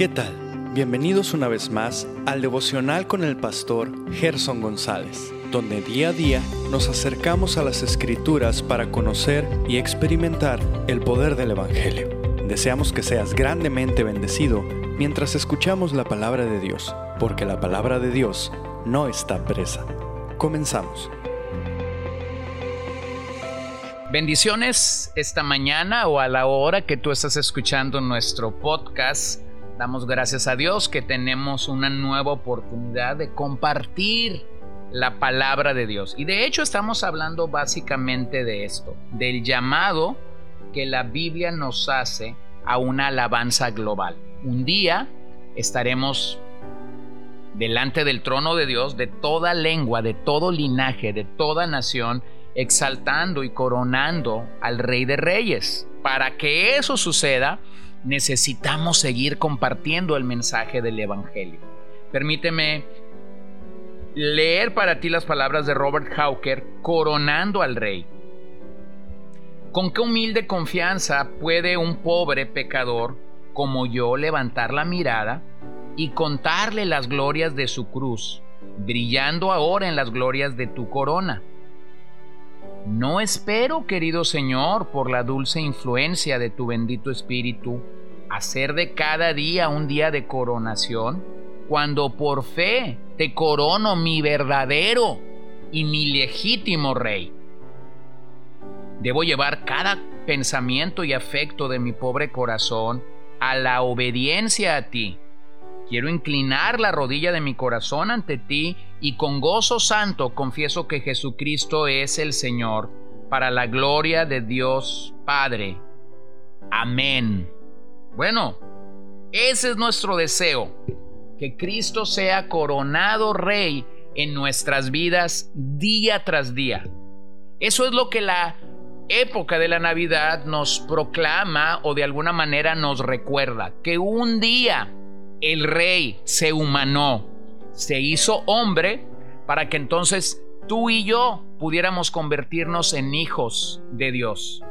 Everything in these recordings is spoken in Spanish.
¿Qué tal? Bienvenidos una vez más al devocional con el pastor Gerson González, donde día a día nos acercamos a las escrituras para conocer y experimentar el poder del Evangelio. Deseamos que seas grandemente bendecido mientras escuchamos la palabra de Dios, porque la palabra de Dios no está presa. Comenzamos. Bendiciones esta mañana o a la hora que tú estás escuchando nuestro podcast. Damos gracias a Dios que tenemos una nueva oportunidad de compartir la palabra de Dios. Y de hecho estamos hablando básicamente de esto, del llamado que la Biblia nos hace a una alabanza global. Un día estaremos delante del trono de Dios, de toda lengua, de todo linaje, de toda nación, exaltando y coronando al Rey de Reyes. Para que eso suceda, necesitamos seguir compartiendo el mensaje del Evangelio. Permíteme leer para ti las palabras de Robert Hawker, coronando al Rey. ¿Con qué humilde confianza puede un pobre pecador como yo levantar la mirada y contarle las glorias de su cruz, brillando ahora en las glorias de tu corona? No espero, querido Señor, por la dulce influencia de tu bendito Espíritu, hacer de cada día un día de coronación, cuando por fe te corono mi verdadero y mi legítimo Rey. Debo llevar cada pensamiento y afecto de mi pobre corazón a la obediencia a ti Quiero inclinar la rodilla de mi corazón ante ti y con gozo santo confieso que Jesucristo es el Señor, para la gloria de Dios Padre. Amén. Bueno, ese es nuestro deseo, que Cristo sea coronado Rey en nuestras vidas día tras día. Eso es lo que la época de la Navidad nos proclama o de alguna manera nos recuerda, que un día el rey se humanó, se hizo hombre para que entonces tú y yo pudiéramos convertirnos en hijos de Dios.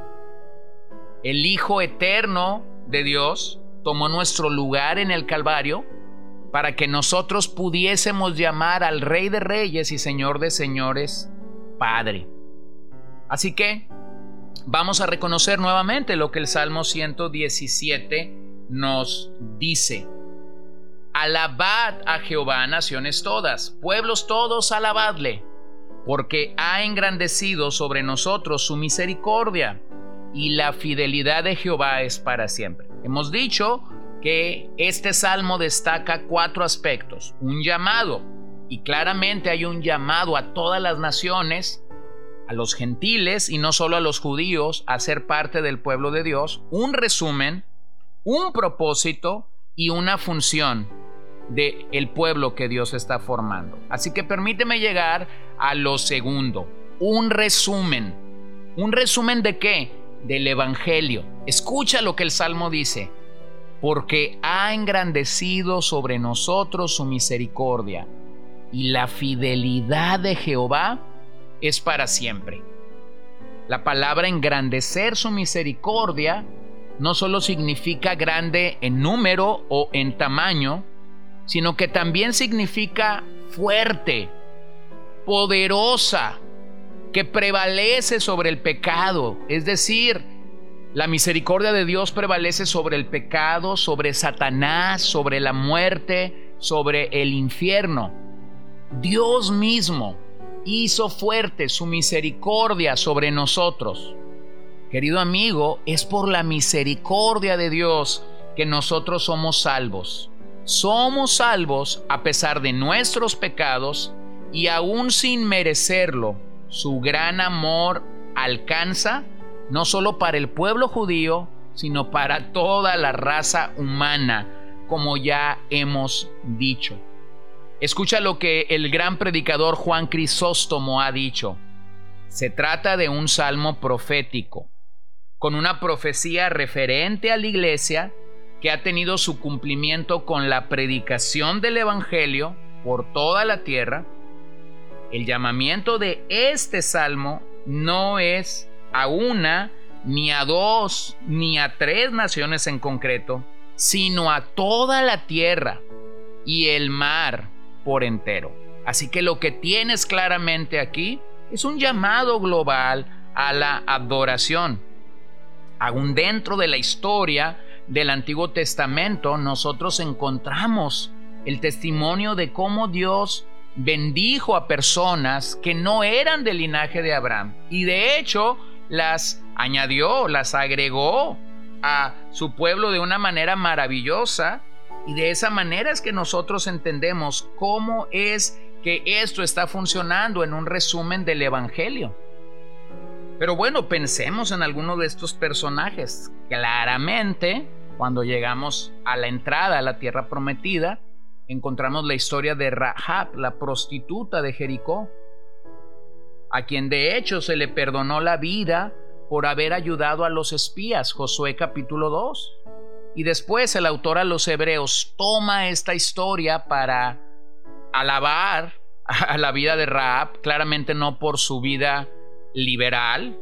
El Hijo eterno de Dios tomó nuestro lugar en el Calvario para que nosotros pudiésemos llamar al Rey de Reyes y Señor de Señores Padre. Así que vamos a reconocer nuevamente lo que el Salmo 117 nos dice. Alabad a Jehová, naciones todas, pueblos todos, alabadle, porque ha engrandecido sobre nosotros su misericordia, y la fidelidad de Jehová es para siempre. Hemos dicho que este salmo destaca cuatro aspectos. Un llamado, y claramente hay un llamado a todas las naciones, a los gentiles y no solo a los judíos, a ser parte del pueblo de Dios. Un resumen, un propósito y una función del el pueblo que Dios está formando. Así que permíteme llegar a lo segundo, un resumen. ¿Un resumen de qué? Del Evangelio. Escucha lo que el Salmo dice. Porque ha engrandecido sobre nosotros su misericordia, y la fidelidad de Jehová es para siempre. La palabra engrandecer su misericordia no solo significa grande en número o en tamaño, sino que también significa fuerte, poderosa, que prevalece sobre el pecado. Es decir, la misericordia de Dios prevalece sobre el pecado, sobre Satanás, sobre la muerte, sobre el infierno. Dios mismo hizo fuerte su misericordia sobre nosotros. Querido amigo, es por la misericordia de Dios que nosotros somos salvos somos salvos a pesar de nuestros pecados y aún sin merecerlo, su gran amor alcanza no solo para el pueblo judío, sino para toda la raza humana, como ya hemos dicho. Escucha lo que el gran predicador Juan Crisóstomo ha dicho. Se trata de un salmo profético, con una profecía referente a la iglesia que ha tenido su cumplimiento con la predicación del Evangelio por toda la tierra, el llamamiento de este salmo no es a una, ni a dos, ni a tres naciones en concreto, sino a toda la tierra y el mar por entero. Así que lo que tienes claramente aquí es un llamado global a la adoración. Aún dentro de la historia del Antiguo Testamento nosotros encontramos el testimonio de cómo Dios bendijo a personas que no eran del linaje de Abraham y de hecho las añadió, las agregó a su pueblo de una manera maravillosa y de esa manera es que nosotros entendemos cómo es que esto está funcionando en un resumen del Evangelio. Pero bueno, pensemos en alguno de estos personajes. Claramente, cuando llegamos a la entrada a la tierra prometida, encontramos la historia de Rahab, la prostituta de Jericó, a quien de hecho se le perdonó la vida por haber ayudado a los espías, Josué capítulo 2. Y después el autor a los hebreos toma esta historia para alabar a la vida de Rahab, claramente no por su vida liberal,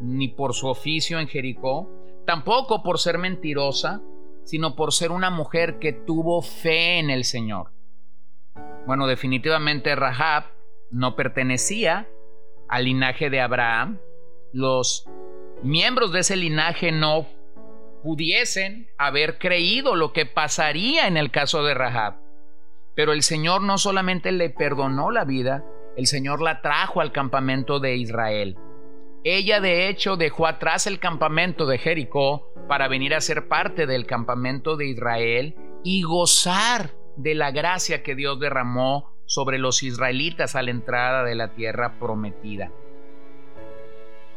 ni por su oficio en Jericó, tampoco por ser mentirosa, sino por ser una mujer que tuvo fe en el Señor. Bueno, definitivamente Rahab no pertenecía al linaje de Abraham. Los miembros de ese linaje no pudiesen haber creído lo que pasaría en el caso de Rahab. Pero el Señor no solamente le perdonó la vida, el Señor la trajo al campamento de Israel. Ella de hecho dejó atrás el campamento de Jericó para venir a ser parte del campamento de Israel y gozar de la gracia que Dios derramó sobre los israelitas a la entrada de la tierra prometida.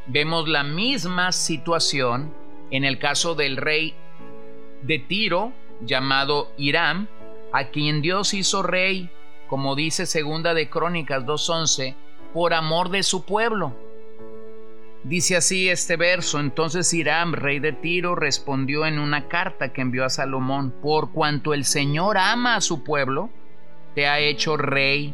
Vemos la misma situación en el caso del rey de Tiro llamado Hiram, a quien Dios hizo rey, como dice segunda de Crónicas 2:11, por amor de su pueblo. Dice así este verso, entonces Hiram, rey de Tiro, respondió en una carta que envió a Salomón, por cuanto el Señor ama a su pueblo, te ha hecho rey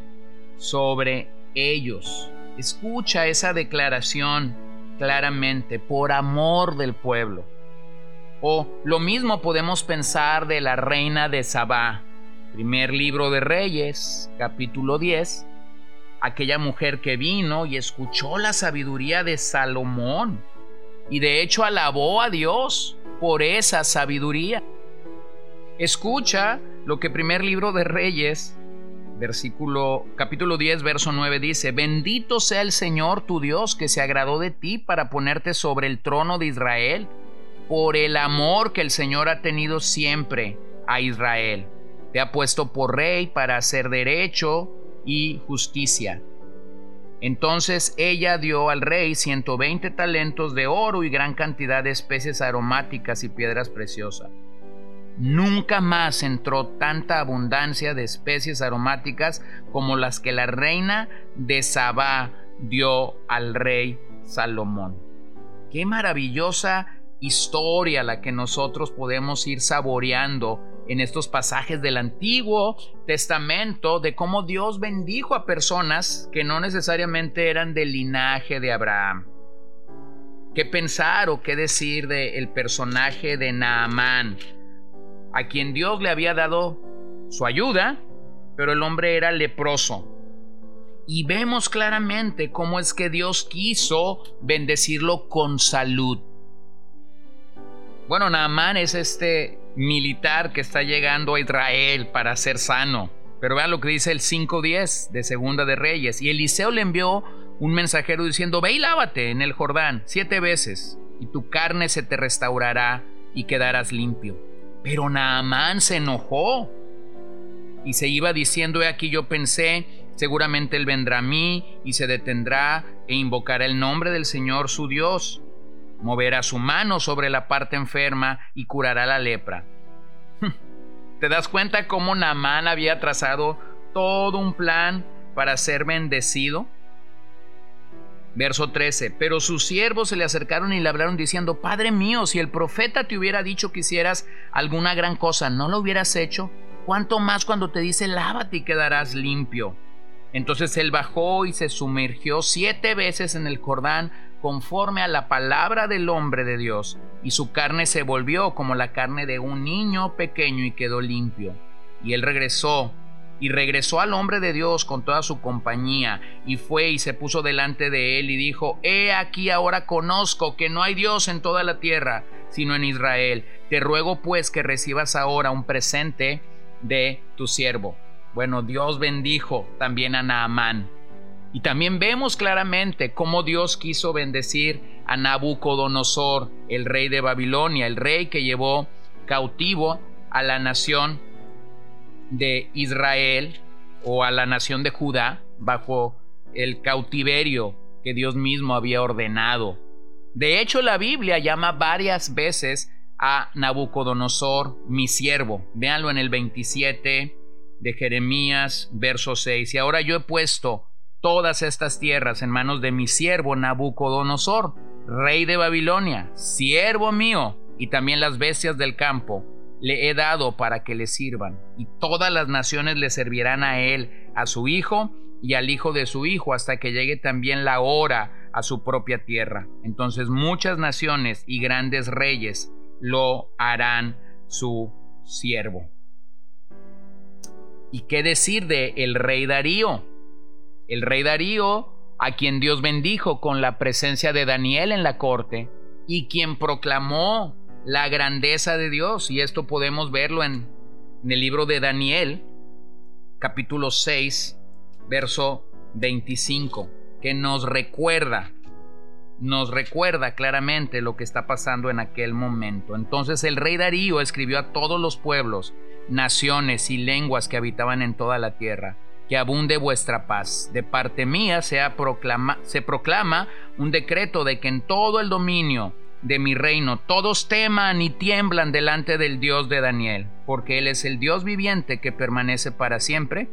sobre ellos. Escucha esa declaración claramente, por amor del pueblo. O lo mismo podemos pensar de la reina de Sabá, Primer libro de Reyes, capítulo 10. Aquella mujer que vino y escuchó la sabiduría de Salomón y de hecho alabó a Dios por esa sabiduría. Escucha lo que primer libro de Reyes, versículo capítulo 10, verso 9 dice, "Bendito sea el Señor tu Dios que se agradó de ti para ponerte sobre el trono de Israel, por el amor que el Señor ha tenido siempre a Israel." te ha puesto por rey para hacer derecho y justicia. Entonces ella dio al rey 120 talentos de oro y gran cantidad de especies aromáticas y piedras preciosas. Nunca más entró tanta abundancia de especies aromáticas como las que la reina de Sabá dio al rey Salomón. Qué maravillosa historia la que nosotros podemos ir saboreando en estos pasajes del Antiguo Testamento de cómo Dios bendijo a personas que no necesariamente eran del linaje de Abraham. ¿Qué pensar o qué decir del personaje de Naamán, a quien Dios le había dado su ayuda, pero el hombre era leproso? Y vemos claramente cómo es que Dios quiso bendecirlo con salud. Bueno, Naamán es este militar que está llegando a Israel para ser sano. Pero vean lo que dice el 5.10 de Segunda de Reyes. Y Eliseo le envió un mensajero diciendo, ve y lávate en el Jordán siete veces, y tu carne se te restaurará y quedarás limpio. Pero Naamán se enojó y se iba diciendo, he aquí yo pensé, seguramente él vendrá a mí y se detendrá e invocará el nombre del Señor su Dios moverá su mano sobre la parte enferma y curará la lepra. ¿Te das cuenta cómo Naamán había trazado todo un plan para ser bendecido? Verso 13. Pero sus siervos se le acercaron y le hablaron diciendo, Padre mío, si el profeta te hubiera dicho que hicieras alguna gran cosa, ¿no lo hubieras hecho? ¿Cuánto más cuando te dice, lávate y quedarás limpio? Entonces él bajó y se sumergió siete veces en el Jordán conforme a la palabra del hombre de Dios, y su carne se volvió como la carne de un niño pequeño y quedó limpio. Y él regresó, y regresó al hombre de Dios con toda su compañía, y fue y se puso delante de él y dijo, He aquí ahora conozco que no hay Dios en toda la tierra, sino en Israel. Te ruego pues que recibas ahora un presente de tu siervo. Bueno, Dios bendijo también a Naamán. Y también vemos claramente cómo Dios quiso bendecir a Nabucodonosor, el rey de Babilonia, el rey que llevó cautivo a la nación de Israel o a la nación de Judá bajo el cautiverio que Dios mismo había ordenado. De hecho, la Biblia llama varias veces a Nabucodonosor mi siervo. Véanlo en el 27 de Jeremías, verso 6. Y ahora yo he puesto todas estas tierras en manos de mi siervo Nabucodonosor, rey de Babilonia, siervo mío, y también las bestias del campo le he dado para que le sirvan, y todas las naciones le servirán a él, a su hijo y al hijo de su hijo, hasta que llegue también la hora a su propia tierra. Entonces muchas naciones y grandes reyes lo harán su siervo. ¿Y qué decir de el rey Darío? El rey Darío, a quien Dios bendijo con la presencia de Daniel en la corte, y quien proclamó la grandeza de Dios, y esto podemos verlo en, el libro de Daniel, capítulo 6, verso 25, que nos recuerda, nos recuerda claramente lo que está pasando en aquel momento. Entonces el rey Darío escribió a todos los pueblos, naciones y lenguas que habitaban en toda la tierra, que abunde vuestra paz. De parte mía se, proclama, se proclama un decreto de que en todo el dominio de mi reino todos teman y tiemblan delante del Dios de Daniel, porque Él es el Dios viviente que permanece para siempre,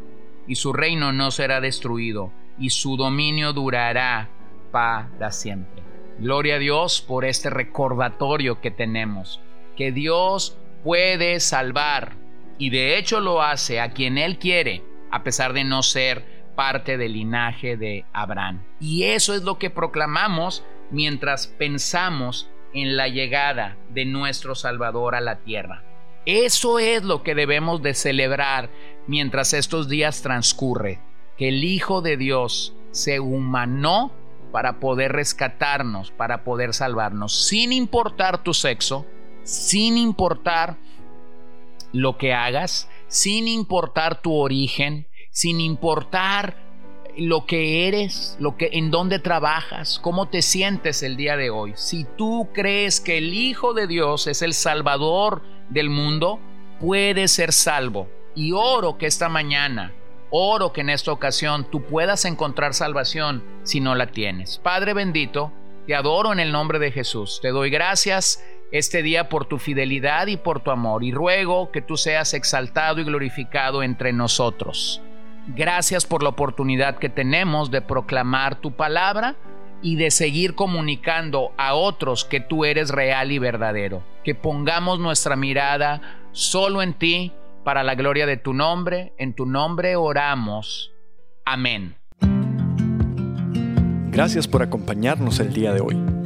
y su reino no será destruido, y su dominio durará para siempre. Gloria a Dios por este recordatorio que tenemos, que Dios puede salvar y de hecho lo hace a quien Él quiere, a pesar de no ser parte del linaje de Abraham. Y eso es lo que proclamamos mientras pensamos en la llegada de nuestro Salvador a la tierra. Eso es lo que debemos de celebrar mientras estos días transcurre, que el Hijo de Dios se humanó para poder rescatarnos, para poder salvarnos, sin importar tu sexo, sin importar lo que hagas, sin importar tu origen, sin importar lo que eres, lo que en dónde trabajas, cómo te sientes el día de hoy. Si tú crees que el Hijo de Dios es el salvador del mundo, puedes ser salvo. Y oro que esta mañana, oro que en esta ocasión tú puedas encontrar salvación si no la tienes. Padre bendito, te adoro en el nombre de Jesús. Te doy gracias este día por tu fidelidad y por tu amor y ruego que tú seas exaltado y glorificado entre nosotros. Gracias por la oportunidad que tenemos de proclamar tu palabra y de seguir comunicando a otros que tú eres real y verdadero. Que pongamos nuestra mirada solo en ti para la gloria de tu nombre. En tu nombre oramos. Amén. Gracias por acompañarnos el día de hoy.